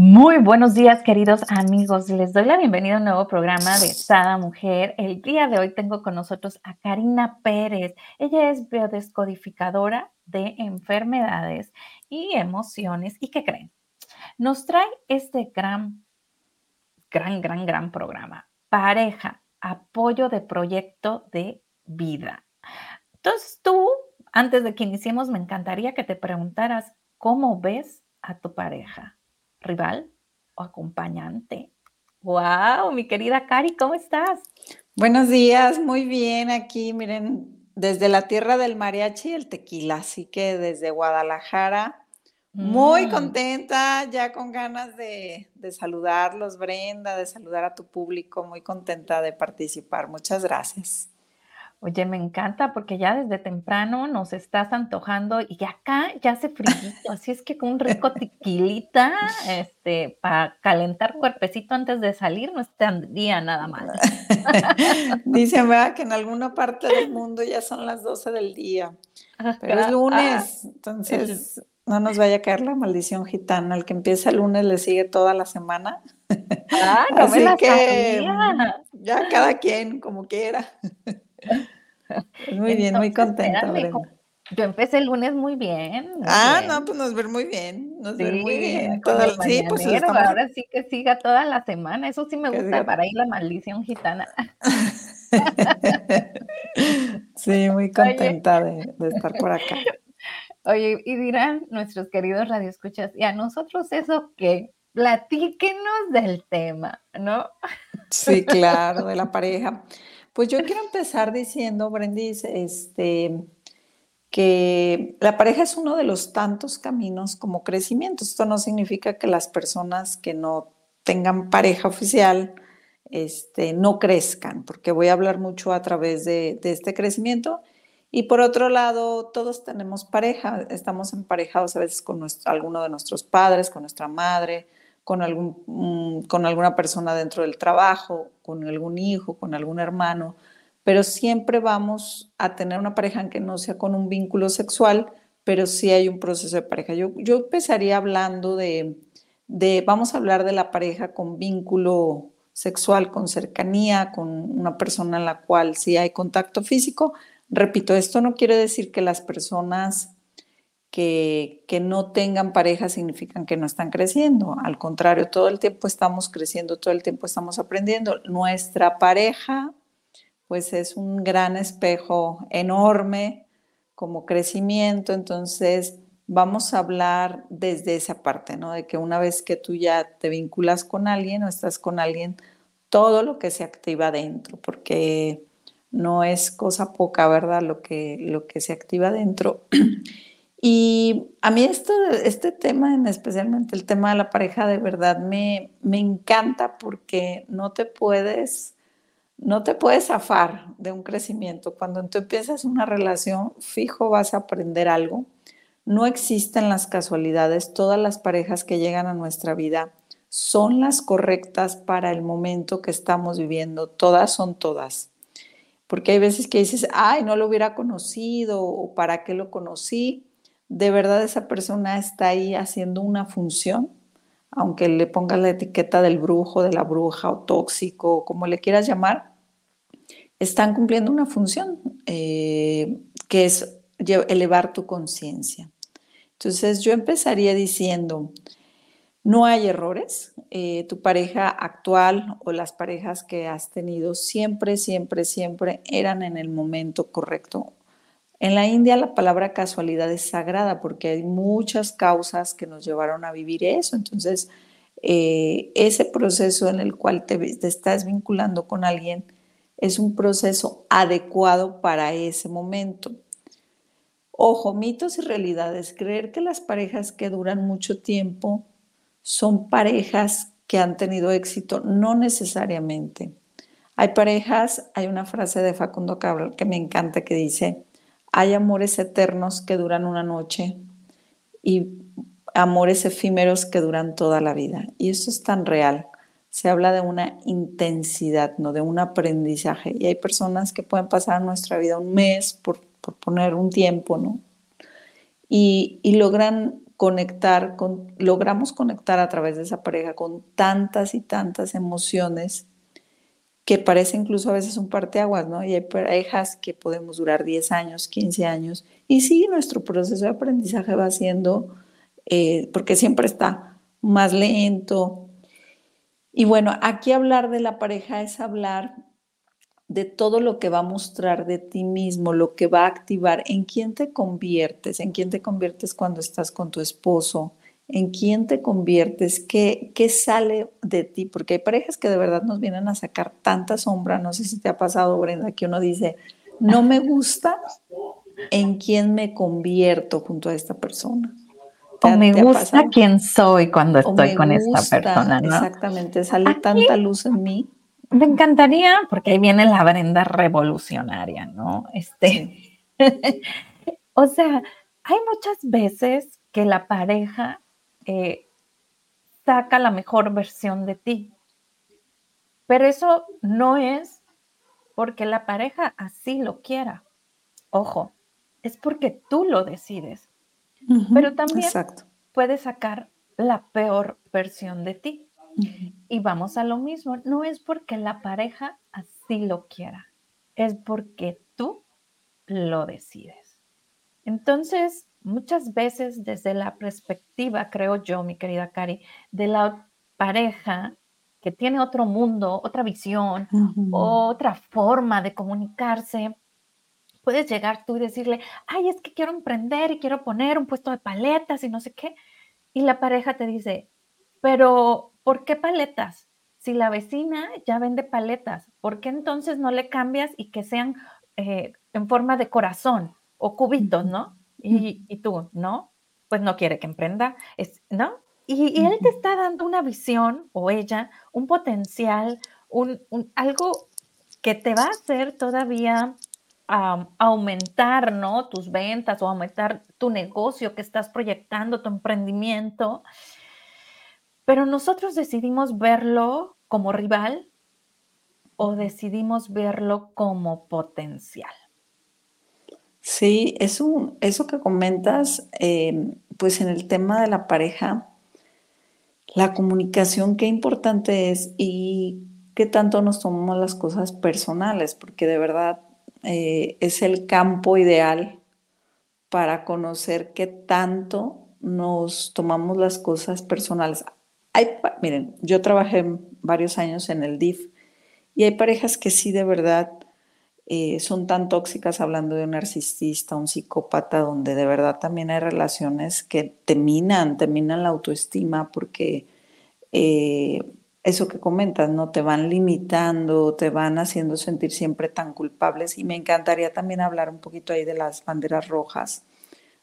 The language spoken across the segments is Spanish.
Muy buenos días, queridos amigos. Les doy la bienvenida a un nuevo programa de Sada Mujer. El día de hoy tengo con nosotros a Karina Pérez. Ella es biodescodificadora de enfermedades y emociones. ¿Y qué creen? Nos trae este gran, gran, gran, gran programa. Pareja, apoyo de proyecto de vida. Entonces tú, antes de que iniciemos, me encantaría que te preguntaras, ¿cómo ves a tu pareja? Rival o acompañante. ¡Wow! Mi querida Cari, ¿cómo estás? Buenos días, muy bien aquí, miren, desde la tierra del mariachi y el tequila, así que desde Guadalajara, muy mm. contenta, ya con ganas de, de saludarlos, Brenda, de saludar a tu público, muy contenta de participar. Muchas gracias. Oye, me encanta porque ya desde temprano nos estás antojando y acá ya hace frío, así es que con un rico tequilita, este, para calentar cuerpecito antes de salir no estaría nada mal. Dicen, ¿verdad? Que en alguna parte del mundo ya son las 12 del día, pero es lunes, entonces no nos vaya a caer la maldición gitana, el que empieza el lunes le sigue toda la semana. Ah, no así que ya cada quien como quiera. Muy bien, muy contenta. Yo empecé el lunes muy bien. ah, no, pues nos ver muy bien, nos ver muy bien. sí, pues ahora sí que siga toda la semana. Eso sí me gusta para ir la maldición gitana. sí, muy contenta de, de, estar por acá. Oye, y dirán nuestros queridos radioescuchas, ¿y a nosotros eso qué? Platíquenos del tema, ¿no? Sí, claro, de la pareja. Pues yo quiero empezar diciendo, Brendis, este, que la pareja es uno de los tantos caminos como crecimiento. Esto no significa que las personas que no tengan pareja oficial este, no crezcan, porque voy a hablar mucho a través de, este crecimiento. Y por otro lado, todos tenemos pareja, estamos emparejados a veces con alguno de nuestros padres, con nuestra madre, con, algún, mm, con alguna persona dentro del trabajo, con algún hijo, con algún hermano, pero siempre vamos a tener una pareja que no sea con un vínculo sexual, pero sí hay un proceso de pareja. Yo, yo empezaría hablando de, de, vamos a hablar de la pareja con vínculo sexual, con cercanía, con una persona en la cual sí hay contacto físico. Repito, esto no quiere decir que las personas que, no tengan pareja significan que no están creciendo. Al contrario, todo el tiempo estamos creciendo, todo el tiempo estamos aprendiendo. Nuestra pareja, pues es un gran espejo enorme como crecimiento. Entonces, vamos a hablar desde esa parte, ¿no? De que una vez que tú ya te vinculas con alguien o estás con alguien, todo lo que se activa dentro, porque no es cosa poca, ¿verdad? Lo que, lo que se activa dentro. Y a mí esto, este tema, en especialmente el tema de la pareja, de verdad me, me encanta porque no te puedes, no te puedes zafar de un crecimiento. Cuando tú empiezas una relación, fijo vas a aprender algo. No existen las casualidades. Todas las parejas que llegan a nuestra vida son las correctas para el momento que estamos viviendo. Todas son todas. Porque hay veces que dices, ay, no lo hubiera conocido o para qué lo conocí de verdad esa persona está ahí haciendo una función, aunque le pongas la etiqueta del brujo, de la bruja o tóxico, como le quieras llamar, están cumpliendo una función eh, que es elevar tu conciencia. Entonces yo empezaría diciendo, no hay errores, eh, tu pareja actual o las parejas que has tenido siempre, siempre, siempre eran en el momento correcto en la India la palabra casualidad es sagrada porque hay muchas causas que nos llevaron a vivir eso. Entonces, eh, ese proceso en el cual te, te, estás vinculando con alguien es un proceso adecuado para ese momento. Ojo, mitos y realidades. Creer que las parejas que duran mucho tiempo son parejas que han tenido éxito, no necesariamente. Hay parejas, hay una frase de Facundo Cabral que me encanta que dice, hay amores eternos que duran una noche y amores efímeros que duran toda la vida. Y eso es tan real. Se habla de una intensidad, no de un aprendizaje. Y hay personas que pueden pasar nuestra vida un mes, por, poner un tiempo, ¿no? Y, y logran conectar con, logramos conectar a través de esa pareja con tantas y tantas emociones que parece incluso a veces un parteaguas, ¿no? Y hay parejas que podemos durar 10 años, 15 años, y sí, nuestro proceso de aprendizaje va siendo, eh, porque siempre está más lento. Y bueno, aquí hablar de la pareja es hablar de todo lo que va a mostrar de ti mismo, lo que va a activar, en quién te conviertes, en quién te conviertes cuando estás con tu esposo, en quién te conviertes, qué, qué sale de ti, porque hay parejas que de verdad nos vienen a sacar tanta sombra, no sé si te ha pasado, Brenda, que uno dice, no me gusta en quién me convierto junto a esta persona. O me gusta quién soy cuando estoy con esta persona, ¿no? Exactamente, sale tanta luz en mí me encantaría, porque ahí viene la Brenda revolucionaria, ¿no? Este, o sea, hay muchas veces que la pareja eh, saca la mejor versión de ti, pero eso no es porque la pareja así lo quiera. Ojo, es porque tú lo decides. pero también puede sacar la peor versión de ti. Y vamos a lo mismo, no es porque la pareja así lo quiera, es porque tú lo decides. Entonces, muchas veces desde la perspectiva, creo yo, mi querida Cari, de la pareja que tiene otro mundo, otra visión, otra forma de comunicarse, puedes llegar tú y decirle, ay, es que quiero emprender y quiero poner un puesto de paletas y no sé qué. Y la pareja te dice, pero ¿por qué paletas? Si la vecina ya vende paletas, ¿por qué entonces no le cambias y que sean eh, en forma de corazón o cubitos, ¿no? Y, tú, ¿no? Pues no quiere que emprenda, ¿no? Y, él te está dando una visión, o ella, un potencial, un, algo que te va a hacer todavía aumentar, ¿no? Tus ventas o aumentar tu negocio que estás proyectando, tu emprendimiento. Pero nosotros decidimos verlo como rival o decidimos verlo como potencial. Sí, eso, eso que comentas, eh, pues en el tema de la pareja, la comunicación, qué importante es y qué tanto nos tomamos las cosas personales, porque de verdad eh, es el campo ideal para conocer qué tanto nos tomamos las cosas personales. Miren, yo trabajé varios años en el DIF y hay parejas que sí de verdad eh, son tan tóxicas hablando de un narcisista, un psicópata, donde de verdad también hay relaciones que te minan, te minan la autoestima porque eh, eso que comentas, ¿no? Te van limitando, te van haciendo sentir siempre tan culpables y me encantaría también hablar un poquito ahí de las banderas rojas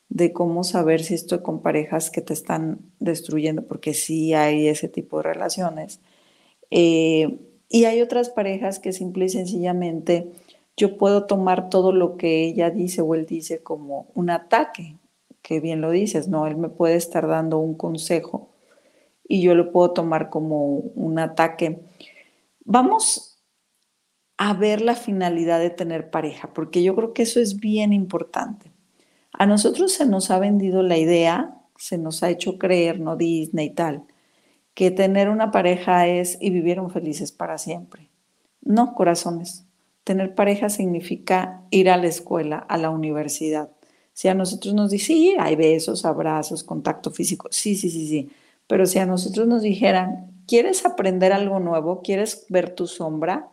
de cómo saber si estoy con parejas que te están destruyendo, porque sí hay ese tipo de relaciones. Eh, y hay otras parejas que simple y sencillamente yo puedo tomar todo lo que ella dice o él dice como un ataque, que bien lo dices, ¿no? Él me puede estar dando un consejo y yo lo puedo tomar como un ataque. Vamos a ver la finalidad de tener pareja, porque yo creo que eso es bien importante. A nosotros se nos ha vendido la idea, se nos ha hecho creer, no Disney y tal, que tener una pareja es y vivieron felices para siempre. No, corazones. Tener pareja significa ir a la escuela, a la universidad. Si a nosotros nos dicen, sí, hay besos, abrazos, contacto físico, sí, sí, sí, sí. Pero si a nosotros nos dijeran, ¿quieres aprender algo nuevo? ¿Quieres ver tu sombra?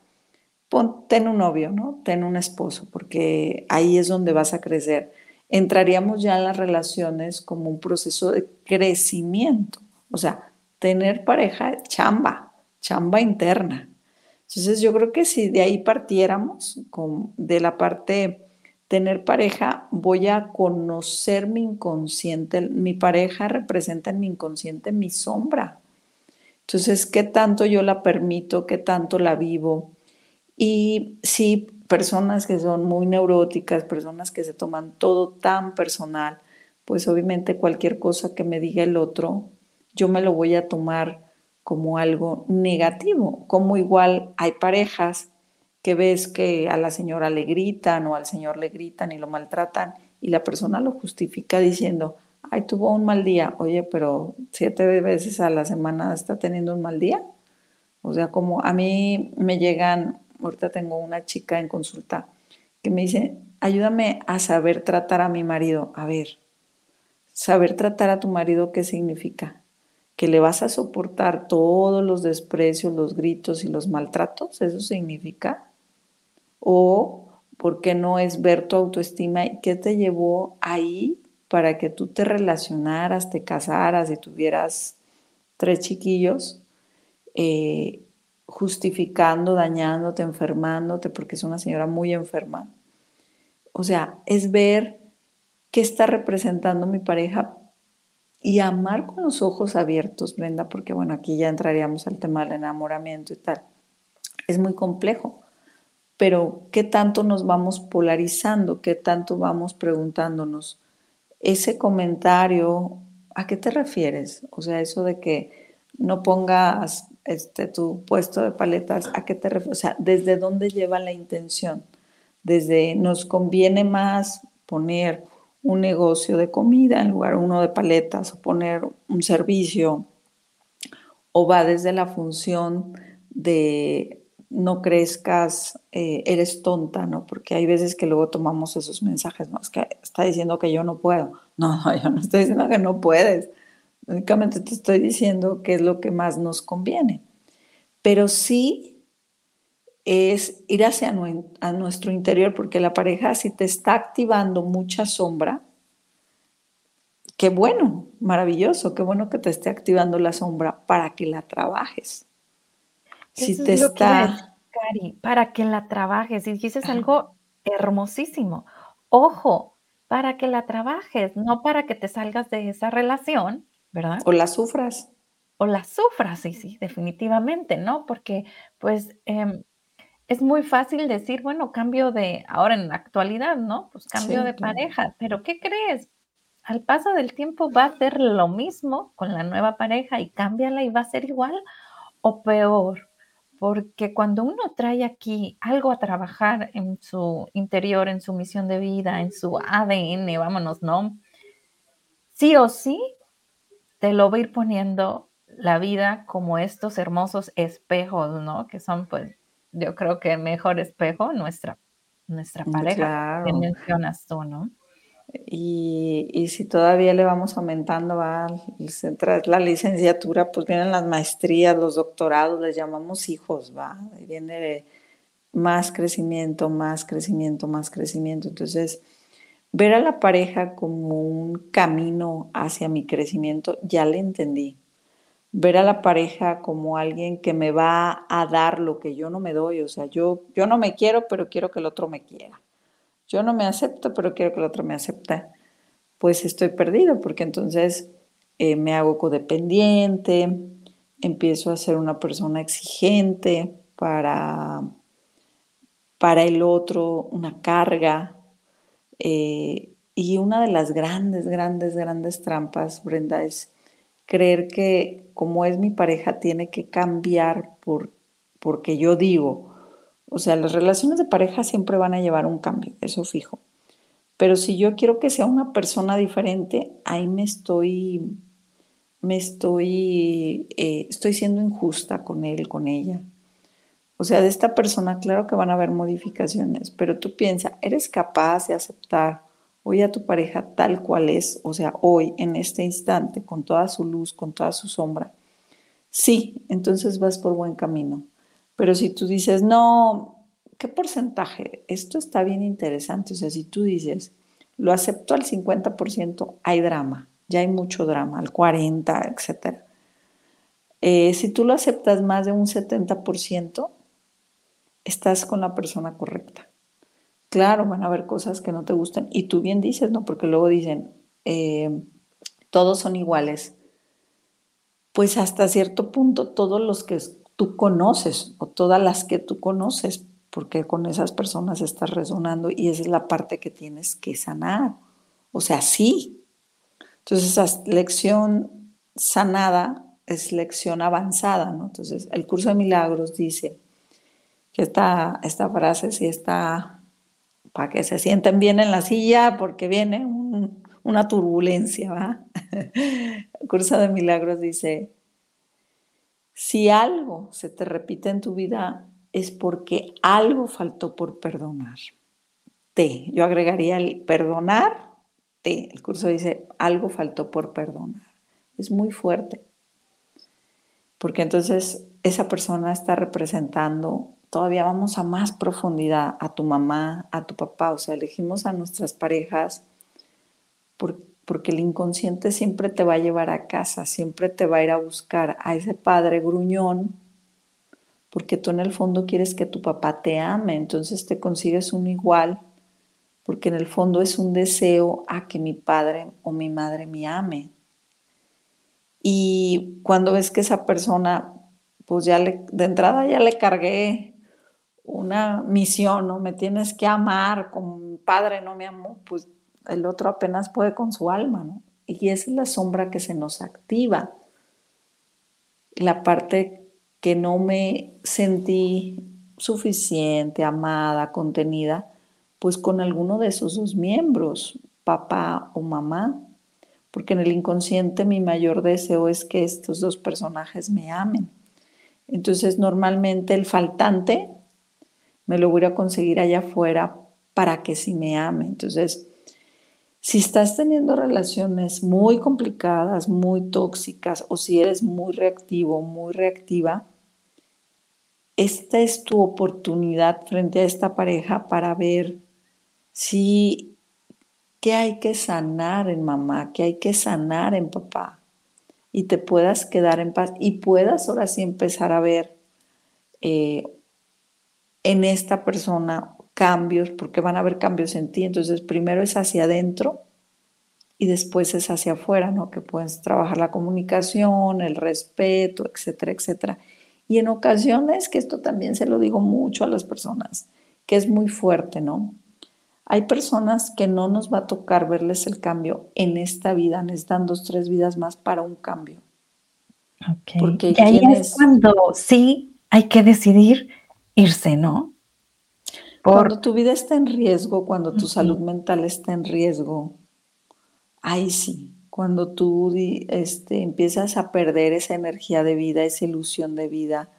Pon, ten un novio, ¿no? Ten un esposo, porque ahí es donde vas a crecer entraríamos ya en las relaciones como un proceso de crecimiento. O sea, tener pareja, chamba, chamba interna. Entonces yo creo que si de ahí partiéramos, con, de la parte tener pareja, voy a conocer mi inconsciente. Mi pareja representa en mi inconsciente mi sombra. Entonces, ¿qué tanto yo la permito? ¿Qué tanto la vivo? Y si personas que son muy neuróticas, personas que se toman todo tan personal, pues obviamente cualquier cosa que me diga el otro, yo me lo voy a tomar como algo negativo, como igual hay parejas que ves que a la señora le gritan o al señor le gritan y lo maltratan y la persona lo justifica diciendo, ay, tuvo un mal día. Oye, pero siete veces a la semana está teniendo un mal día. O sea, como a mí me llegan, ahorita tengo una chica en consulta que me dice, ayúdame a saber tratar a mi marido. A ver, saber tratar a tu marido, ¿qué significa? ¿Que le vas a soportar todos los desprecios, los gritos y los maltratos? ¿Eso significa? ¿O por qué no es ver tu autoestima y qué te llevó ahí para que tú te relacionaras, te casaras y tuvieras tres chiquillos? Eh, justificando, dañándote, enfermándote, porque es una señora muy enferma. O sea, es ver qué está representando mi pareja y amar con los ojos abiertos, Brenda, porque bueno, aquí ya entraríamos al tema del enamoramiento y tal. Es muy complejo, pero ¿qué tanto nos vamos polarizando? ¿Qué tanto vamos preguntándonos? Ese comentario, ¿a qué te refieres? O sea, eso de que no pongas este, tu puesto de paletas, ¿a qué te refieres? O sea, ¿desde dónde lleva la intención? Desde nos conviene más poner un negocio de comida en lugar uno de paletas o poner un servicio, o va desde la función de no crezcas, eh, eres tonta, ¿no? Porque hay veces que luego tomamos esos mensajes, ¿no? Es que está diciendo que yo no puedo. No, no, yo no estoy diciendo que no puedes. Únicamente te estoy diciendo qué es lo que más nos conviene. Pero sí es ir hacia a nuestro interior, porque la pareja si te está activando mucha sombra, qué bueno, maravilloso, qué bueno que te esté activando la sombra para que la trabajes. Si te está... Cari, para que la trabajes. Y dices algo hermosísimo. Ojo, para que la trabajes, no para que te salgas de esa relación ¿verdad? O la sufras. O la sufras, sí, sí, definitivamente, ¿no? Porque pues em, es muy fácil decir, bueno, cambio de, ahora en la actualidad, ¿no? Pues cambio de pareja, pero ¿qué crees? Al paso del tiempo va a ser lo mismo con la nueva pareja y cámbiala y va a ser igual o peor. Porque cuando uno trae aquí algo a trabajar en su interior, en su misión de vida, en su ADN, vámonos, ¿no? Sí o sí te lo va a ir poniendo la vida como estos hermosos espejos, ¿no? Que son, pues, yo creo que el mejor espejo, nuestra, nuestra mm, pareja, que mencionas tú, ¿no? Y, si todavía le vamos aumentando, va, la licenciatura, pues vienen las maestrías, los doctorados, les llamamos hijos, va, y viene más crecimiento, más crecimiento, más crecimiento. Entonces, Ver a la pareja como un camino hacia mi crecimiento, ya le entendí. Ver a la pareja como alguien que me va a dar lo que yo no me doy. O sea, yo, yo no me quiero, pero quiero que el otro me quiera. Yo no me acepto, pero quiero que el otro me acepte. Pues estoy perdido, porque entonces eh, me hago codependiente, empiezo a ser una persona exigente para, para el otro, una carga, eh, y una de las grandes, grandes, grandes trampas, Brenda, es creer que como es mi pareja tiene que cambiar por, porque yo digo. O sea, las relaciones de pareja siempre van a llevar un cambio, eso fijo. Pero si yo quiero que sea una persona diferente, ahí me estoy, me estoy, eh, estoy siendo injusta con él, con ella. O sea, de esta persona, claro que van a haber modificaciones, pero tú piensa, ¿eres capaz de aceptar hoy a tu pareja tal cual es? O sea, hoy, en este instante, con toda su luz, con toda su sombra. Sí, entonces vas por buen camino. Pero si tú dices, no, ¿qué porcentaje? Esto está bien interesante. O sea, si tú dices, lo acepto al 50%, hay drama, ya hay mucho drama, al 40%, etc. Eh, si tú lo aceptas más de un 70%, estás con la persona correcta. Claro, van a haber cosas que no te gustan y tú bien dices, ¿no? Porque luego dicen, eh, todos son iguales. Pues hasta cierto punto todos los que tú conoces o todas las que tú conoces, porque con esas personas estás resonando y esa es la parte que tienes que sanar. O sea, sí. Entonces esa lección sanada es lección avanzada, ¿no? Entonces el curso de milagros dice, que esta, esta frase sí está para que se sienten bien en la silla porque viene un, una turbulencia, ¿va? El curso de milagros dice, si algo se te repite en tu vida es porque algo faltó por perdonar. Te, yo agregaría el perdonar, te. El curso dice, algo faltó por perdonar. Es muy fuerte. Porque entonces esa persona está representando, todavía vamos a más profundidad, a tu mamá, a tu papá. O sea, elegimos a nuestras parejas porque el inconsciente siempre te va a llevar a casa, siempre te va a ir a buscar a ese padre gruñón porque tú en el fondo quieres que tu papá te ame, entonces te consigues un igual, porque en el fondo es un deseo a que mi padre o mi madre me ame. Y cuando ves que esa persona, pues ya le, de entrada ya le cargué una misión, ¿no? Me tienes que amar, como mi padre no me amó, pues el otro apenas puede con su alma, ¿no? Y es la sombra que se nos activa. La parte que no me sentí suficiente, amada, contenida, pues con alguno de esos dos miembros, papá o mamá, porque en el inconsciente mi mayor deseo es que estos dos personajes me amen. Entonces normalmente el faltante me lo voy a conseguir allá afuera para que sí me ame. Entonces, si estás teniendo relaciones muy complicadas, muy tóxicas, o si eres muy reactivo, muy reactiva, esta es tu oportunidad frente a esta pareja para ver si qué hay que sanar en mamá, qué hay que sanar en papá y te puedas quedar en paz y puedas ahora sí empezar a ver eh, en esta persona cambios, porque van a haber cambios en ti. Entonces, primero es hacia adentro y después es hacia afuera, ¿no? Que puedes trabajar la comunicación, el respeto, etcétera, etcétera. Y en ocasiones, que esto también se lo digo mucho a las personas, que es muy fuerte, ¿no? Hay personas que no nos va a tocar verles el cambio en esta vida, necesitan dos, tres vidas más para un cambio. Okay. Porque y ahí es cuando sí hay que decidir irse, ¿no? Cuando tu vida está en riesgo, cuando tu salud mental está en riesgo, ahí sí, cuando tú este, empiezas a perder esa energía de vida, esa ilusión de vida,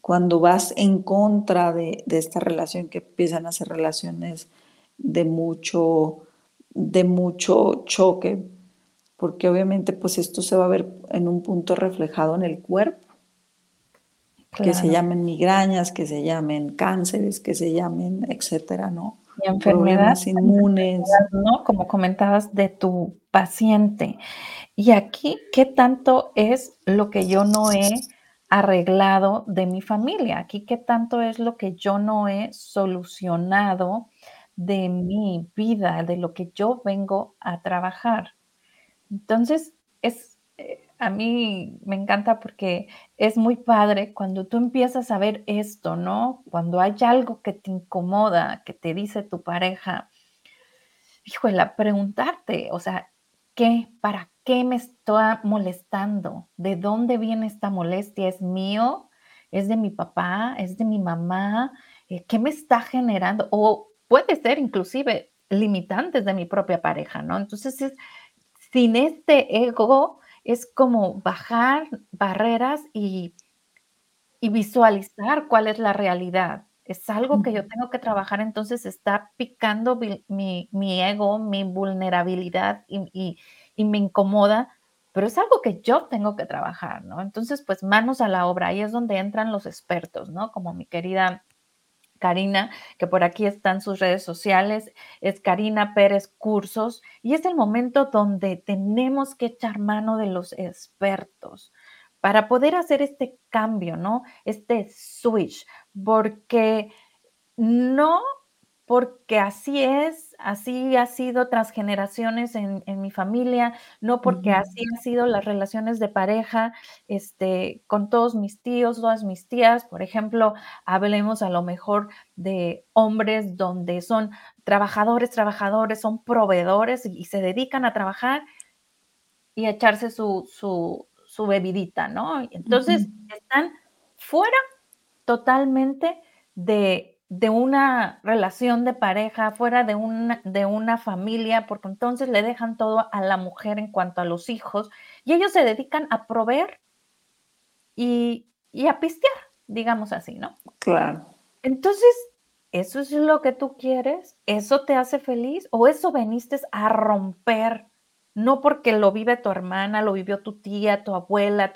cuando vas en contra de, esta relación, que empiezan a ser relaciones de mucho, de mucho choque, porque obviamente pues esto se va a ver en un punto reflejado en el cuerpo, que se llamen migrañas, que se llamen cánceres, que se llamen, etcétera, ¿no? Y enfermedades inmunes. ¿no? Como comentabas de tu paciente. Y aquí, ¿qué tanto es lo que yo no he arreglado de mi familia? Aquí, ¿qué tanto es lo que yo no he solucionado de mi vida, de lo que yo vengo a trabajar? Entonces, es, eh, a mí me encanta porque es muy padre cuando tú empiezas a ver esto, ¿no? Cuando hay algo que te incomoda, que te dice tu pareja, híjole, preguntarte, o sea, ¿qué? ¿Para qué me está molestando? ¿De dónde viene esta molestia? ¿Es mío? ¿Es de mi papá? ¿Es de mi mamá? Eh, ¿Qué me está generando? O puede ser inclusive limitantes de mi propia pareja, ¿no? Entonces, es, sin este ego, es como bajar barreras y, visualizar cuál es la realidad. Es algo que yo tengo que trabajar, entonces está picando mi, ego, mi vulnerabilidad y, y, me incomoda, pero es algo que yo tengo que trabajar, ¿no? Entonces, pues manos a la obra, ahí es donde entran los expertos, ¿no? Como mi querida Karina, que por aquí están sus redes sociales, es Karina Pérez Cursos, y es el momento donde tenemos que echar mano de los expertos para poder hacer este cambio, ¿no? Este switch, porque no porque así es, así ha sido tras generaciones en, mi familia, no porque así han sido las relaciones de pareja este, con todos mis tíos, todas mis tías. Por ejemplo, hablemos a lo mejor de hombres donde son trabajadores, trabajadores, son proveedores y, se dedican a trabajar y a echarse su, su, bebidita, ¿no? Entonces, están fuera totalmente de de una relación de pareja, fuera de una, de una familia, porque entonces le dejan todo a la mujer en cuanto a los hijos y ellos se dedican a proveer y, y a pistear, digamos así, ¿no? Claro. Entonces, ¿eso es lo que tú quieres? ¿Eso te hace feliz? ¿O eso veniste a romper? No porque lo vive tu hermana, lo vivió tu tía, tu abuela,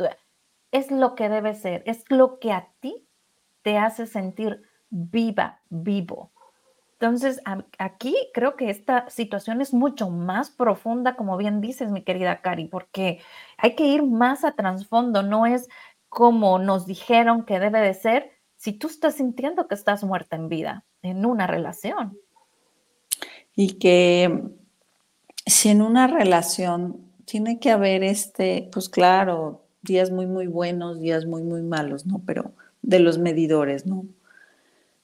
es lo que debe ser, es lo que a ti te hace sentir viva, vivo. Entonces, aquí creo que esta situación es mucho más profunda, como bien dices, mi querida Cari, porque hay que ir más a trasfondo, no es como nos dijeron que debe de ser si tú estás sintiendo que estás muerta en vida, en una relación. Y que si en una relación tiene que haber este, pues claro, días muy, muy buenos, días muy, muy malos, ¿no? Pero de los medidores, ¿no?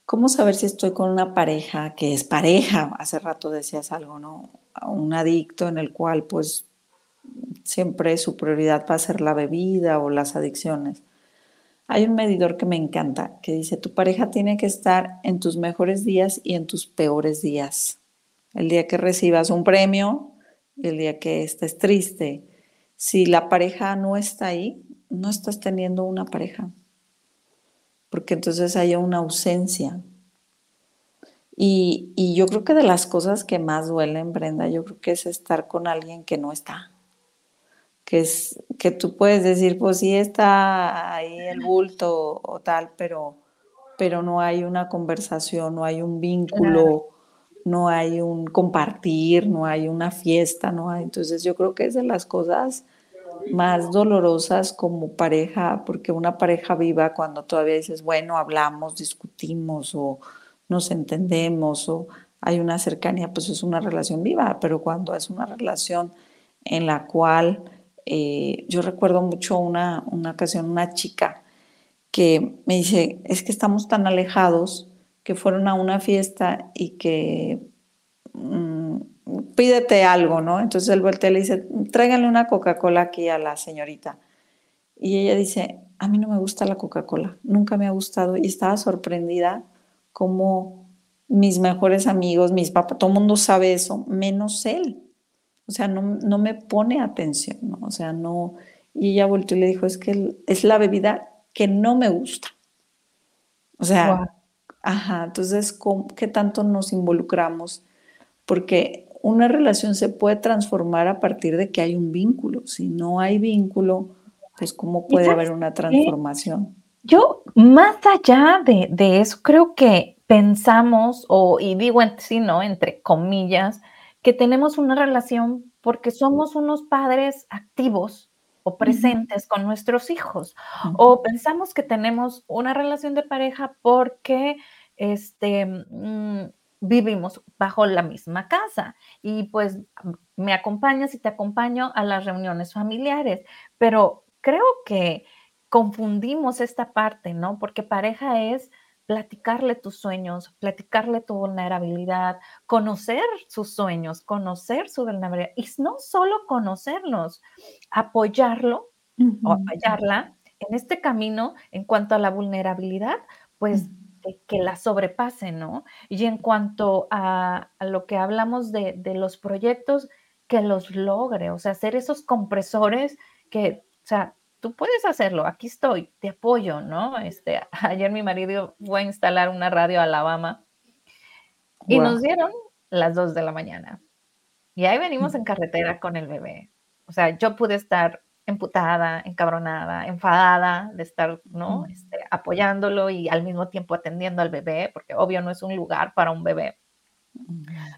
¿Cómo saber si estoy con una pareja que es pareja? Hace rato decías algo, ¿no? Un adicto en el cual pues siempre su prioridad va a ser la bebida o las adicciones. Hay un medidor que me encanta que dice, tu pareja tiene que estar en tus mejores días y en tus peores días. El día que recibas un premio, el día que estés triste. Si la pareja no está ahí, no estás teniendo una pareja porque entonces hay una ausencia. Y, y, yo creo que de las cosas que más duelen, Brenda, yo creo que es estar con alguien que no está. Que, es, que tú puedes decir, pues sí está ahí el bulto o tal, pero, pero no hay una conversación, no hay un vínculo, no hay un compartir, no hay una fiesta, no hay. Entonces yo creo que es de las cosas más dolorosas como pareja, porque una pareja viva cuando todavía dices, bueno, hablamos, discutimos o nos entendemos o hay una cercanía, pues es una relación viva, pero cuando es una relación en la cual eh, yo recuerdo mucho una, una ocasión, una chica que me dice, es que estamos tan alejados que fueron a una fiesta y que... Mm, pídete algo, ¿no? Entonces él voltea y le dice, tráiganle una Coca-Cola aquí a la señorita. Y ella dice, a mí no me gusta la Coca-Cola, nunca me ha gustado. Y estaba sorprendida como mis mejores amigos, mis papás, todo el mundo sabe eso, menos él. O sea, no, no me pone atención, ¿no? O sea, no. Y ella volteó y le dijo, es que es la bebida que no me gusta. O sea, ajá, entonces, ¿qué tanto nos involucramos? Porque una relación se puede transformar a partir de que hay un vínculo. Si no hay vínculo, pues ¿cómo puede haber una transformación? Yo, más allá de, eso, creo que pensamos, o, y digo en sí, ¿no? Entre comillas, que tenemos una relación porque somos unos padres activos o presentes con nuestros hijos. O pensamos que tenemos una relación de pareja porque este, mm, vivimos bajo la misma casa y pues me acompañas y te acompaño a las reuniones familiares, pero creo que confundimos esta parte, ¿no? Porque pareja es platicarle tus sueños, platicarle tu vulnerabilidad, conocer sus sueños, conocer su vulnerabilidad y no solo conocerlos, apoyarlo o apoyarla en este camino en cuanto a la vulnerabilidad, pues que, la sobrepase, ¿no? Y en cuanto a, lo que hablamos de, los proyectos, que los logre, o sea, hacer esos compresores que, o sea, tú puedes hacerlo, aquí estoy, te apoyo, ¿no? Este, ayer mi marido fue a instalar una radio Alabama y nos dieron las dos de la mañana. Y ahí venimos en carretera con el bebé. O sea, yo pude estar emputada, encabronada, enfadada de estar, ¿no? Este, apoyándolo y al mismo tiempo atendiendo al bebé, porque obvio no es un lugar para un bebé.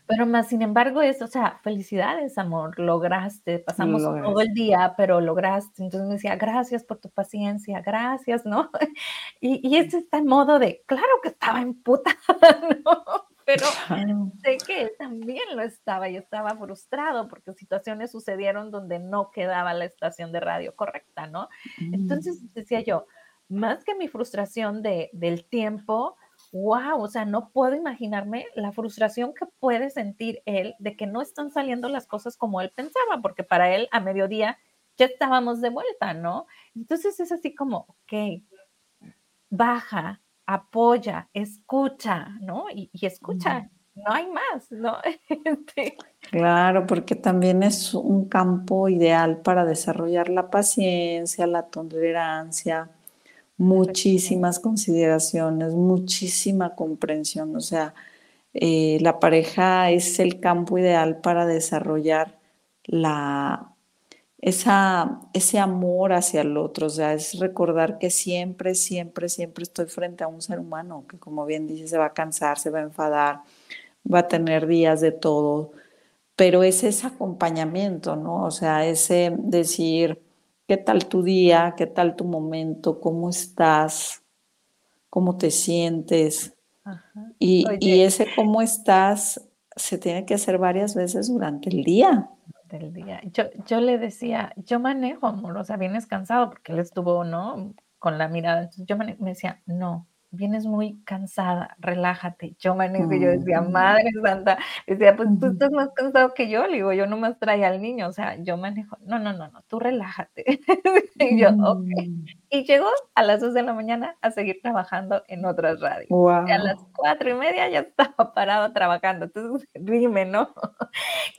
Pero más, sin embargo, es, o sea, felicidades, amor, lograste, pasamos todo el día, pero lograste. Entonces me decía, gracias por tu paciencia, gracias, ¿no? Y, y este está en modo de, claro que estaba emputada, ¿no? Pero sé que él también lo estaba y estaba frustrado porque situaciones sucedieron donde no quedaba la estación de radio correcta, ¿no? Entonces decía yo, más que mi frustración de, del tiempo, wow, o sea, no puedo imaginarme la frustración que puede sentir él de que no están saliendo las cosas como él pensaba, porque para él a mediodía ya estábamos de vuelta, ¿no? Entonces es así como, ok, baja, apoya, escucha, ¿no? Y, escucha, no hay más, ¿no? Este claro, porque también es un campo ideal para desarrollar la paciencia, la tolerancia, muchísimas consideraciones, muchísima comprensión. O sea, eh, la pareja es el campo ideal para desarrollar la, esa, ese amor hacia el otro, o sea, es recordar que siempre, siempre, siempre estoy frente a un ser humano que como bien dice, se va a cansar, se va a enfadar, va a tener días de todo, pero es ese acompañamiento, ¿no? O sea, ese decir, ¿qué tal tu día? ¿Qué tal tu momento? ¿Cómo estás? ¿Cómo te sientes? Y, y ese cómo estás se tiene que hacer varias veces durante el día del día. Yo, yo le decía, yo manejo, amor, o sea, vienes cansado porque él estuvo, ¿no? Con la mirada. Entonces yo me decía, no, vienes muy cansada, relájate. Yo manejo y yo decía, madre santa, decía, pues tú estás más cansado que yo, le digo, yo nomás traía al niño, o sea, yo manejo, no, no, no, no, tú relájate. y yo, ok. Mm. Y llegó a las dos de la mañana a seguir trabajando en otras radios. Y a las cuatro y media ya estaba parado trabajando. Entonces, dime, ¿no?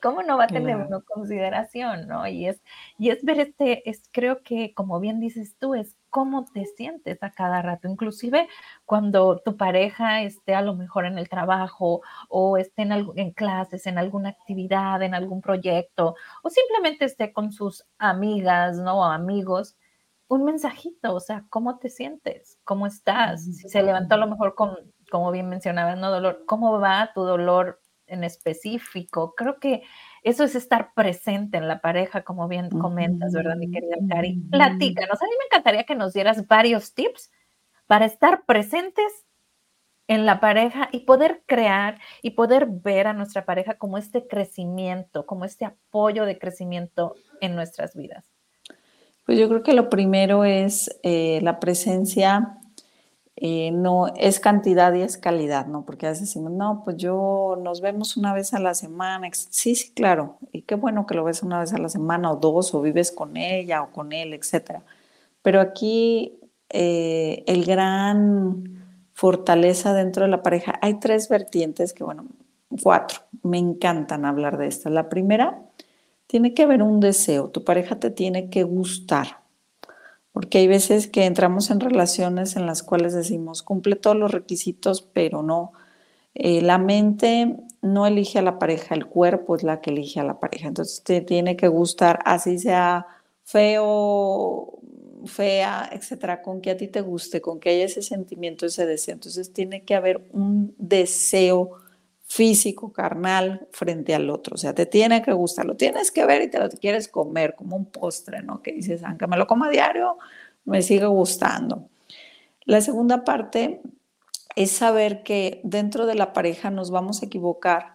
¿Cómo no va a tener una consideración, no? Y es, y es ver este, es creo que, como bien dices tú, es cómo te sientes a cada rato, inclusive cuando tu pareja esté a lo mejor en el trabajo o esté en, en clases, en alguna actividad, en algún proyecto, o simplemente esté con sus amigas, ¿no? O amigos, un mensajito, o sea, ¿cómo te sientes? ¿Cómo estás? Si se levantó a lo mejor con, como bien mencionabas, ¿no? Dolor, ¿cómo va tu dolor en específico? Creo que eso es estar presente en la pareja, como bien comentas, ¿verdad, mi querida Cari? Platícanos, a mí me encantaría que nos dieras varios tips para estar presentes en la pareja y poder crear y poder ver a nuestra pareja como este crecimiento, como este apoyo de crecimiento en nuestras vidas. Pues yo creo que lo primero es eh, la presencia, eh, no es cantidad y es calidad, ¿no? Porque a veces decimos, no, pues yo nos vemos una vez a la semana. Sí, sí, claro. Y qué bueno que lo ves una vez a la semana o dos, o vives con ella o con él, etcétera. Pero aquí eh, el gran fortaleza dentro de la pareja, hay tres vertientes que, bueno, cuatro, me encantan hablar de esta. La primera tiene que haber un deseo, tu pareja te tiene que gustar, porque hay veces que entramos en relaciones en las cuales decimos, cumple todos los requisitos, pero no. Eh, la mente no elige a la pareja, el cuerpo es la que elige a la pareja. Entonces te tiene que gustar, así sea feo, fea, etcétera, con que a ti te guste, con que haya ese sentimiento, ese deseo. Entonces tiene que haber un deseo físico, carnal, frente al otro. O sea, te tiene que gustar, lo tienes que ver y te lo quieres comer como un postre, ¿no? Que dices, aunque me lo coma a diario, me sigue gustando. La segunda parte es saber que dentro de la pareja nos vamos a equivocar,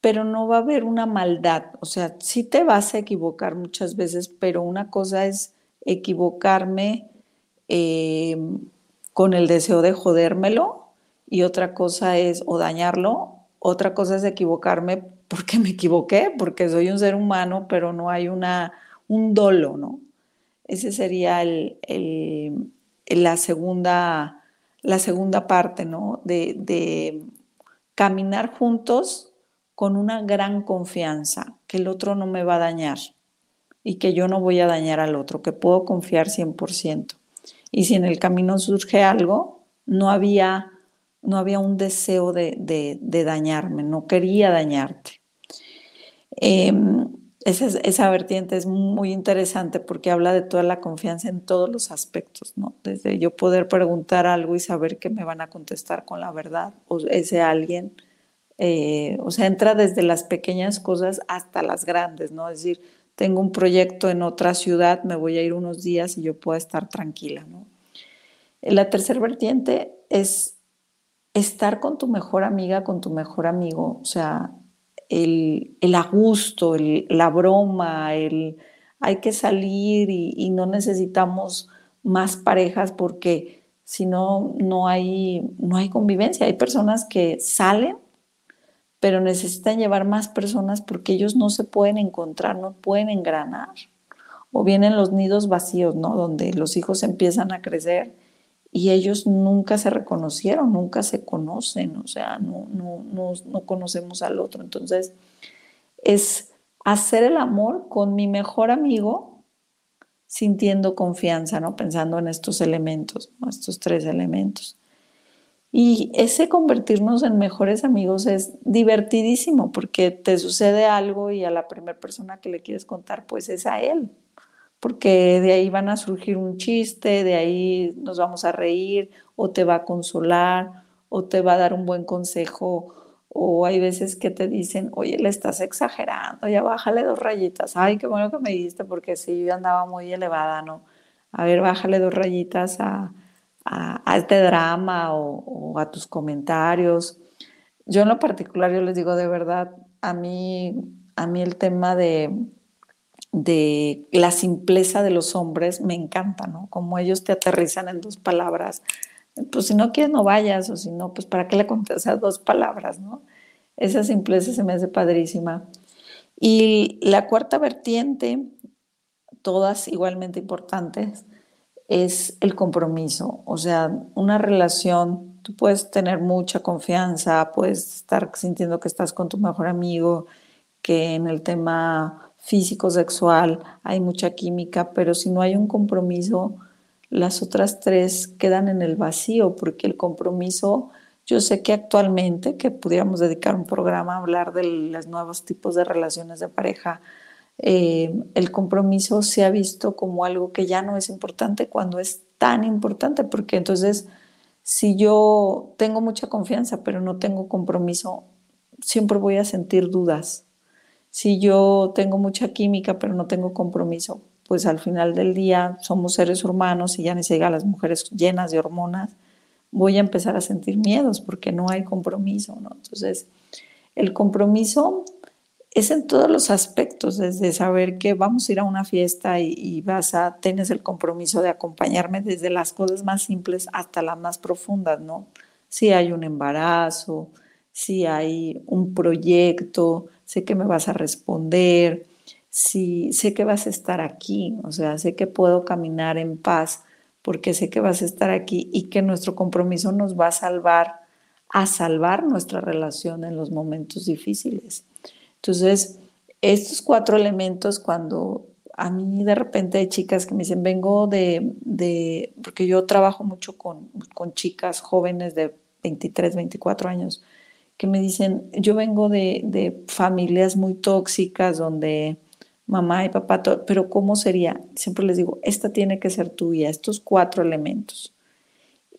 pero no va a haber una maldad. O sea, sí te vas a equivocar muchas veces, pero una cosa es equivocarme eh, con el deseo de jodérmelo y otra cosa es o dañarlo otra cosa es equivocarme porque me equivoqué, porque soy un ser humano, pero no hay una, un dolo, ¿no? Ese sería el, la, segunda, la segunda parte, ¿no? De, de caminar juntos con una gran confianza, que el otro no me va a dañar y que yo no voy a dañar al otro, que puedo confiar 100%. Y si en el camino surge algo, no había no había un deseo de, dañarme, no quería dañarte. Em, esa, esa, vertiente es muy interesante porque habla de toda la confianza en todos los aspectos, ¿no? Desde yo poder preguntar algo y saber que me van a contestar con la verdad, o ese alguien, eh, o sea, entra desde las pequeñas cosas hasta las grandes, ¿no? Es decir, tengo un proyecto en otra ciudad, me voy a ir unos días y yo puedo estar tranquila, ¿no? La tercera vertiente es estar con tu mejor amiga, con tu mejor amigo, o sea, el, el gusto, la broma, el hay que salir y, no necesitamos más parejas porque si no, no hay, no hay convivencia. Hay personas que salen, pero necesitan llevar más personas porque ellos no se pueden encontrar, no pueden engranar. O vienen los nidos vacíos, ¿no? Donde los hijos empiezan a crecer y ellos nunca se reconocieron, nunca se conocen, o sea, no, no, no, no conocemos al otro. Entonces, es hacer el amor con mi mejor amigo sintiendo confianza, ¿no? Pensando en estos elementos, estos tres elementos. Y ese convertirnos en mejores amigos es divertidísimo porque te sucede algo y a la primera persona que le quieres contar, pues es a él, porque de ahí van a surgir un chiste, de ahí nos vamos a reír, o te va a consolar, o te va a dar un buen consejo, o hay veces que te dicen, oye, le estás exagerando, ya bájale dos rayitas, ay, qué bueno que me diste, porque sí, yo andaba muy elevada, ¿no? A ver, bájale dos rayitas a, este drama o, o a tus comentarios. Yo en lo particular, yo les digo de verdad, a mí, a mí el tema de de la simpleza de los hombres me encanta, ¿no? Como ellos te aterrizan en dos palabras. Pues si no quieres, no vayas, o si no, pues para qué le contestas dos palabras, ¿no? Esa simpleza se me hace padrísima. Y la cuarta vertiente, todas igualmente importantes, es el compromiso. O sea, una relación, tú puedes tener mucha confianza, puedes estar sintiendo que estás con tu mejor amigo, que en el tema físico, sexual, hay mucha química, pero si no hay un compromiso, las otras tres quedan en el vacío, porque el compromiso, yo sé que actualmente, que pudiéramos dedicar un programa a hablar de los nuevos tipos de relaciones de pareja, eh, el compromiso se ha visto como algo que ya no es importante cuando es tan importante, porque entonces si yo tengo mucha confianza pero no tengo compromiso, siempre voy a sentir dudas si yo tengo mucha química pero no tengo compromiso, pues al final del día somos seres humanos y ya ni se diga las mujeres llenas de hormonas, voy a empezar a sentir miedos porque no hay compromiso, ¿no? Entonces, el compromiso es en todos los aspectos, desde saber que vamos a ir a una fiesta y, vas a, tienes el compromiso de acompañarme desde las cosas más simples hasta las más profundas, ¿no? Si hay un embarazo, si hay un proyecto, sé que me vas a responder, si sé que vas a estar aquí, o sea, sé que puedo caminar en paz porque sé que vas a estar aquí y que nuestro compromiso nos va a salvar, a salvar nuestra relación en los momentos difíciles. Entonces, estos cuatro elementos, cuando a mí de repente hay chicas que me dicen, vengo de, de porque yo trabajo mucho con, con chicas jóvenes de 23, 24 años, que me dicen, yo vengo de, familias muy tóxicas donde mamá y papá, pero ¿cómo sería? Siempre les digo, esta tiene que ser tuya, estos cuatro elementos.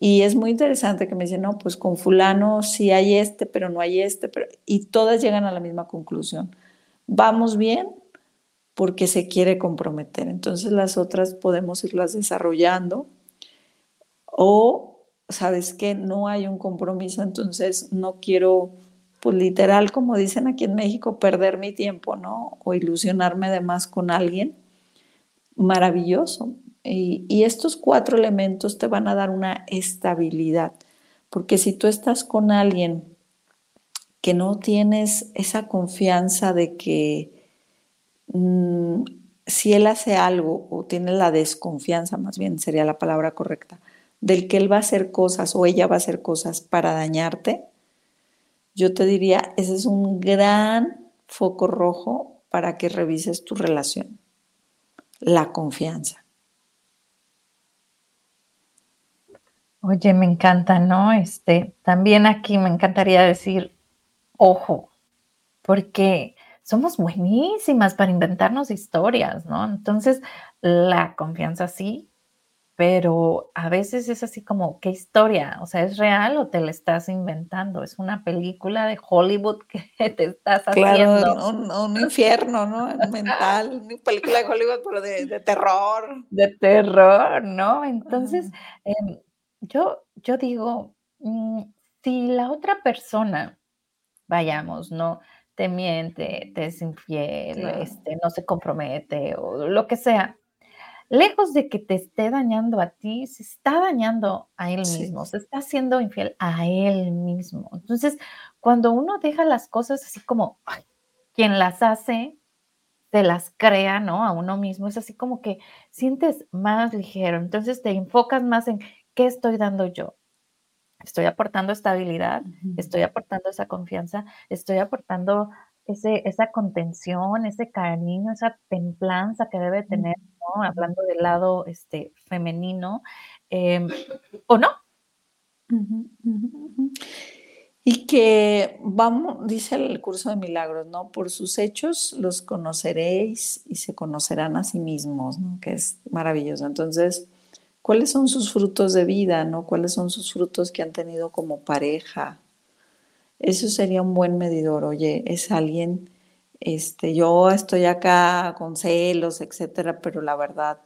Y es muy interesante que me dicen, no, pues con fulano sí hay este, pero no hay este, pero... y todas llegan a la misma conclusión. Vamos bien porque se quiere comprometer. Entonces las otras podemos irlas desarrollando o sabes que no hay un compromiso, entonces no quiero, pues literal, como dicen aquí en México, perder mi tiempo, ¿no? O ilusionarme de más con alguien. Maravilloso. Y, estos cuatro elementos te van a dar una estabilidad, porque si tú estás con alguien que no tienes esa confianza de que mm, si él hace algo o tiene la desconfianza, más bien sería la palabra correcta, del que él va a hacer cosas o ella va a hacer cosas para dañarte, yo te diría, ese es un gran foco rojo para que revises tu relación, la confianza. Oye, me encanta, ¿no? Este, también aquí me encantaría decir, ojo, porque somos buenísimas para inventarnos historias, ¿no? Entonces, la confianza sí, pero a veces es así como, ¿qué historia? O sea, ¿es real o te la estás inventando? Es una película de Hollywood que te estás haciendo. Claro, un, infierno, ¿no? Mental, una película de Hollywood, pero de, terror. De terror, ¿no? Entonces, em, yo, yo digo, mm, si la otra persona, vayamos, ¿no? Te miente, te es infiel, este, no se compromete o lo que sea, lejos de que te esté dañando a ti, se está dañando a él mismo, se está haciendo infiel a él mismo. Entonces, cuando uno deja las cosas así como quien las hace, se las crea, ¿no? A uno mismo, es así como que sientes más ligero. Entonces te enfocas más en ¿qué estoy dando yo? Estoy aportando estabilidad, estoy aportando esa confianza, estoy aportando ese, esa contención, ese cariño, esa templanza que debe tener, ¿no? Hablando del lado este, femenino, em, ¿o no? Y que vamos, dice el curso de milagros, ¿no? Por sus hechos los conoceréis y se conocerán a sí mismos, ¿no? Que es maravilloso. Entonces, ¿cuáles son sus frutos de vida, ¿no? ¿Cuáles son sus frutos que han tenido como pareja? Eso sería un buen medidor. Oye, es alguien, este, yo estoy acá con celos, etcétera, pero la verdad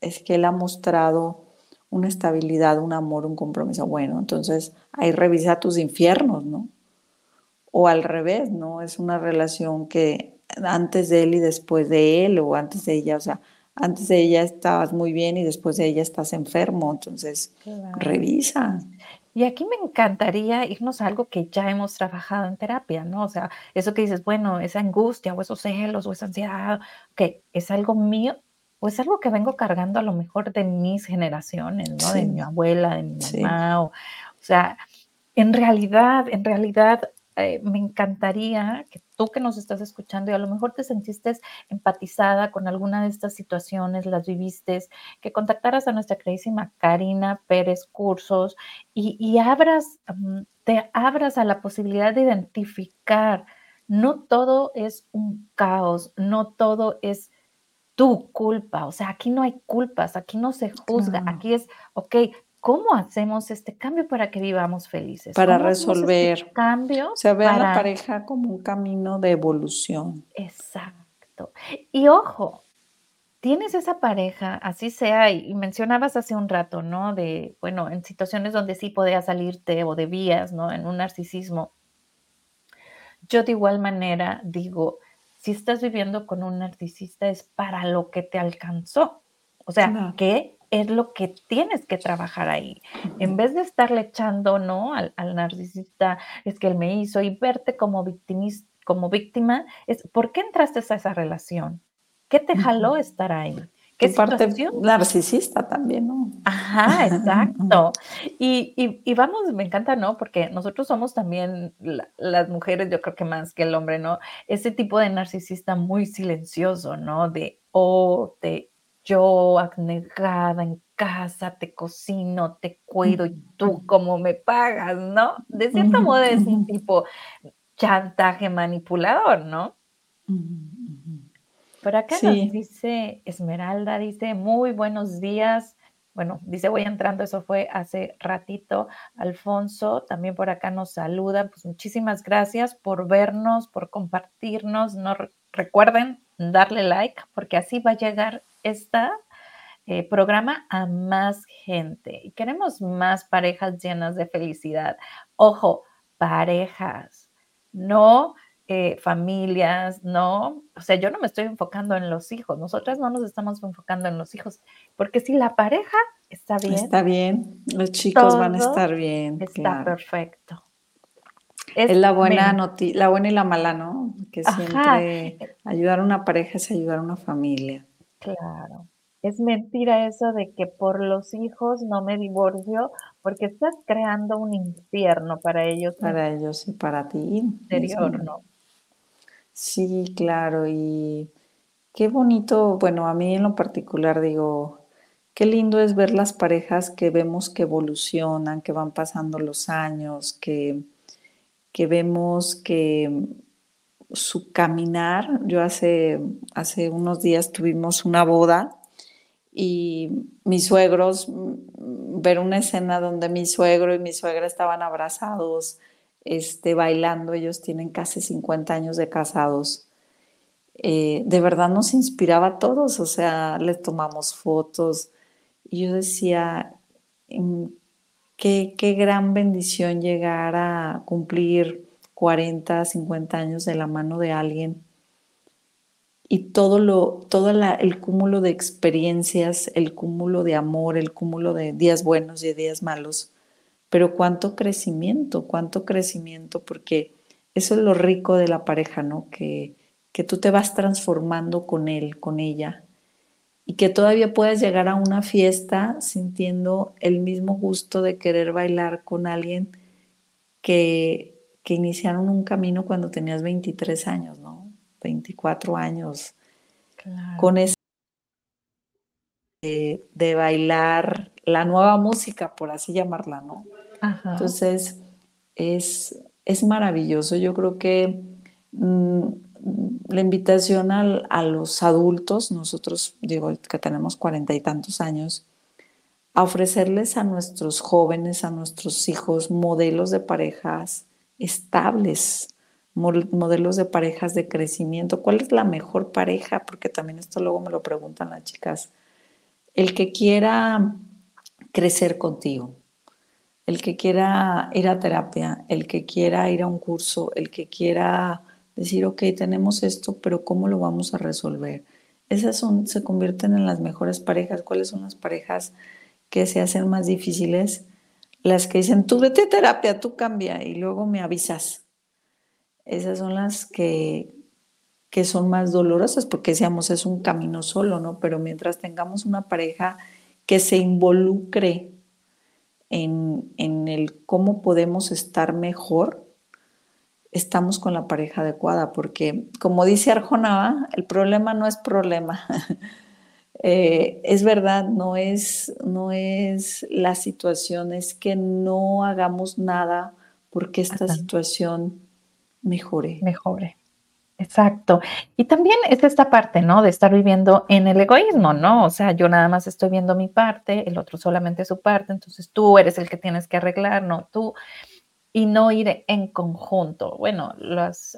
es que él ha mostrado una estabilidad, un amor, un compromiso. Bueno, entonces ahí revisa tus infiernos, ¿no? O al revés, ¿no? Es una relación que antes de él y después de él, o antes de ella, o sea, antes de ella estabas muy bien y después de ella estás enfermo, entonces revisa. Y aquí me encantaría irnos a algo que ya hemos trabajado en terapia, ¿no? O sea, eso que dices, bueno, esa angustia o esos celos o esa ansiedad, que es algo mío, pues algo que vengo cargando a lo mejor de mis generaciones, ¿no? De mi abuela, de mi mamá, o, sea, en realidad, en realidad eh, me encantaría que tú que nos estás escuchando y a lo mejor te sentiste empatizada con alguna de estas situaciones, las viviste, que contactaras a nuestra queridísima Karina Pérez Cursos y, y abras, mm, te abras a la posibilidad de identificar, no todo es un caos, no todo es tu culpa, o sea, aquí no hay culpas, aquí no se juzga, aquí es, ok, ¿cómo hacemos este cambio para que vivamos felices? Para este resolver. cambio. O sea, ve a la pareja como un camino de evolución. Exacto. Y ojo, tienes esa pareja, así sea, y mencionabas hace un rato, ¿no? De, bueno, en situaciones donde sí podías salirte o debías, ¿no? En un narcisismo. Yo de igual manera digo, si estás viviendo con un narcisista es para lo que te alcanzó. O sea, ¿qué es lo que tienes que trabajar ahí? En vez de estarle echando, ¿no? Al, narcisista, es que él me hizo y verte como, como víctima, es ¿por qué entraste a esa relación? ¿Qué te jaló estar ahí? ¿Qué parte narcisista también, ¿no? Ajá, exacto. Y, vamos, me encanta, ¿no? Porque nosotros somos también las mujeres, yo creo que más que el hombre, ¿no? Ese tipo de narcisista muy silencioso, ¿no? De, oh, te, yo abnegada en casa, te cocino, te cuido y tú como me pagas, ¿no? De cierto modo es un tipo chantaje manipulador, ¿no? Por acá nos dice Esmeralda, dice, muy buenos días. Bueno, dice, voy entrando, eso fue hace ratito. Alfonso también por acá nos saluda. Pues muchísimas gracias por vernos, por compartirnos. No recuerden darle like porque así va a llegar este programa a más gente. Y queremos más parejas llenas de felicidad. Ojo, parejas, no eh, familias, ¿no? O sea, yo no me estoy enfocando en los hijos, nosotras no nos estamos enfocando en los hijos, porque si la pareja está bien. Está bien, los chicos van a estar bien. Está perfecto. Es, la buena noticia, la buena y la mala, ¿no? Que siempre ayudar a una pareja es ayudar a una familia. Claro. Es mentira eso de que por los hijos no me divorcio, porque estás creando un infierno para ellos. Para ellos y para ti. Interior, ¿no? Sí, claro, y qué bonito, bueno, a mí en lo particular digo, qué lindo es ver las parejas que vemos que evolucionan, que van pasando los años, que, que vemos que su caminar, yo hace, hace unos días tuvimos una boda y mis suegros, ver una escena donde mi suegro y mi suegra estaban abrazados, este, bailando, ellos tienen casi 50 años de casados. Eh, de verdad nos inspiraba a todos, o sea, les tomamos fotos y yo decía, mm, qué, qué gran bendición llegar a cumplir 40, 50 años de la mano de alguien y todo lo todo el cúmulo de experiencias, el cúmulo de amor, el cúmulo de días buenos y días malos pero cuánto crecimiento, cuánto crecimiento, porque eso es lo rico de la pareja, ¿no? Que, que tú te vas transformando con él, con ella, y que todavía puedas llegar a una fiesta sintiendo el mismo gusto de querer bailar con alguien que, que iniciaron un camino cuando tenías 23 años, ¿no? 24 años. Con ese de, bailar la nueva música, por así llamarla, ¿no? Entonces, es, es maravilloso. Yo creo que mm, la invitación a los adultos, nosotros digo que tenemos cuarenta y tantos años, a ofrecerles a nuestros jóvenes, a nuestros hijos, modelos de parejas estables, modelos de parejas de crecimiento. ¿Cuál es la mejor pareja? Porque también esto luego me lo preguntan las chicas. El que quiera crecer contigo, el que quiera ir a terapia, el que quiera ir a un curso, el que quiera decir, ok, tenemos esto, pero ¿cómo lo vamos a resolver? Esas son, se convierten en las mejores parejas. ¿Cuáles son las parejas que se hacen más difíciles? Las que dicen, tú vete a terapia, tú cambia y luego me avisas. Esas son las que, que son más dolorosas porque decíamos, es un camino solo, ¿no? Pero mientras tengamos una pareja que se involucre en, en el cómo podemos estar mejor, estamos con la pareja adecuada, porque como dice Arjona, el problema no es problema. Eh, es verdad, no es, no es la situación, es que no hagamos nada porque esta situación mejore. Mejore. Exacto. Y también es esta parte, ¿no? De estar viviendo en el egoísmo, ¿no? O sea, yo nada más estoy viendo mi parte, el otro solamente su parte, entonces tú eres el que tienes que arreglar, no tú y no ir en conjunto. Bueno, las,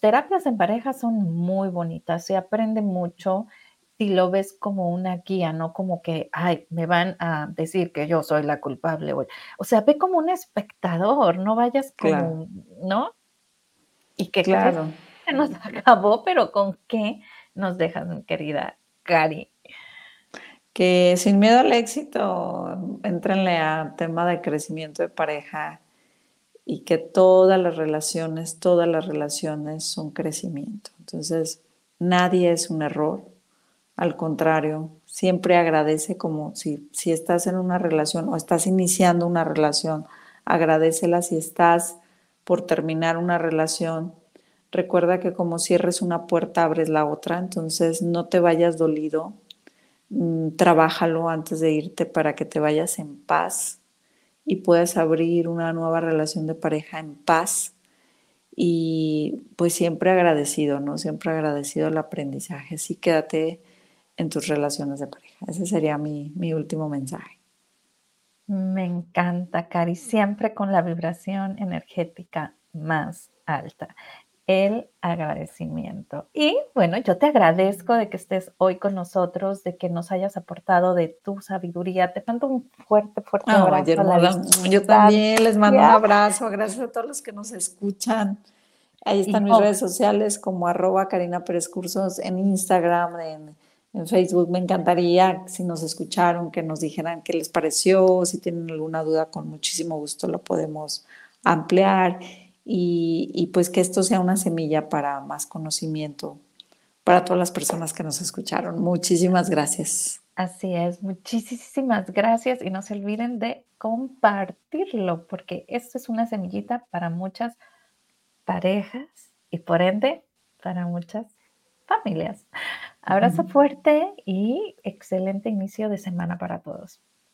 terapias en pareja son muy bonitas, se aprende mucho si lo ves como una guía, no como que, ay, me van a decir que yo soy la culpable. O sea, ve como un espectador, no vayas como, ¿no? Y que claro. se nos acabó, pero ¿con qué nos dejan, querida Cari? que sin miedo al éxito, entrenle a tema de crecimiento de pareja y que todas las relaciones, todas las relaciones son crecimiento. Entonces, nadie es un error, al contrario, siempre agradece como si, si estás en una relación o estás iniciando una relación, agradecela si estás por terminar una relación. Recuerda que como cierres una puerta, abres la otra, entonces no te vayas dolido, Mm, trabájalo antes de irte para que te vayas en paz y puedas abrir una nueva relación de pareja en paz y pues siempre agradecido, ¿no? Siempre agradecido el aprendizaje. Así quédate en tus relaciones de pareja. Ese sería mi, mi último mensaje. Me encanta, Cari, siempre con la vibración energética más alta el agradecimiento. Y bueno, yo te agradezco de que estés hoy con nosotros, de que nos hayas aportado de tu sabiduría. Te mando un fuerte, fuerte abrazo. yo también les mando un abrazo. Gracias a todos los que nos escuchan. Ahí están mis redes sociales como arroba Karina Pérez Cursos en Instagram, en, en Facebook. Me encantaría si nos escucharon, que nos dijeran qué les pareció. Si tienen alguna duda, con muchísimo gusto lo podemos ampliar y, pues que esto sea una semilla para más conocimiento para todas las personas que nos escucharon. Muchísimas gracias. Así es, muchísimas gracias y no se olviden de compartirlo porque esto es una semillita para muchas parejas y por ende para muchas familias. Abrazo fuerte y excelente inicio de semana para todos.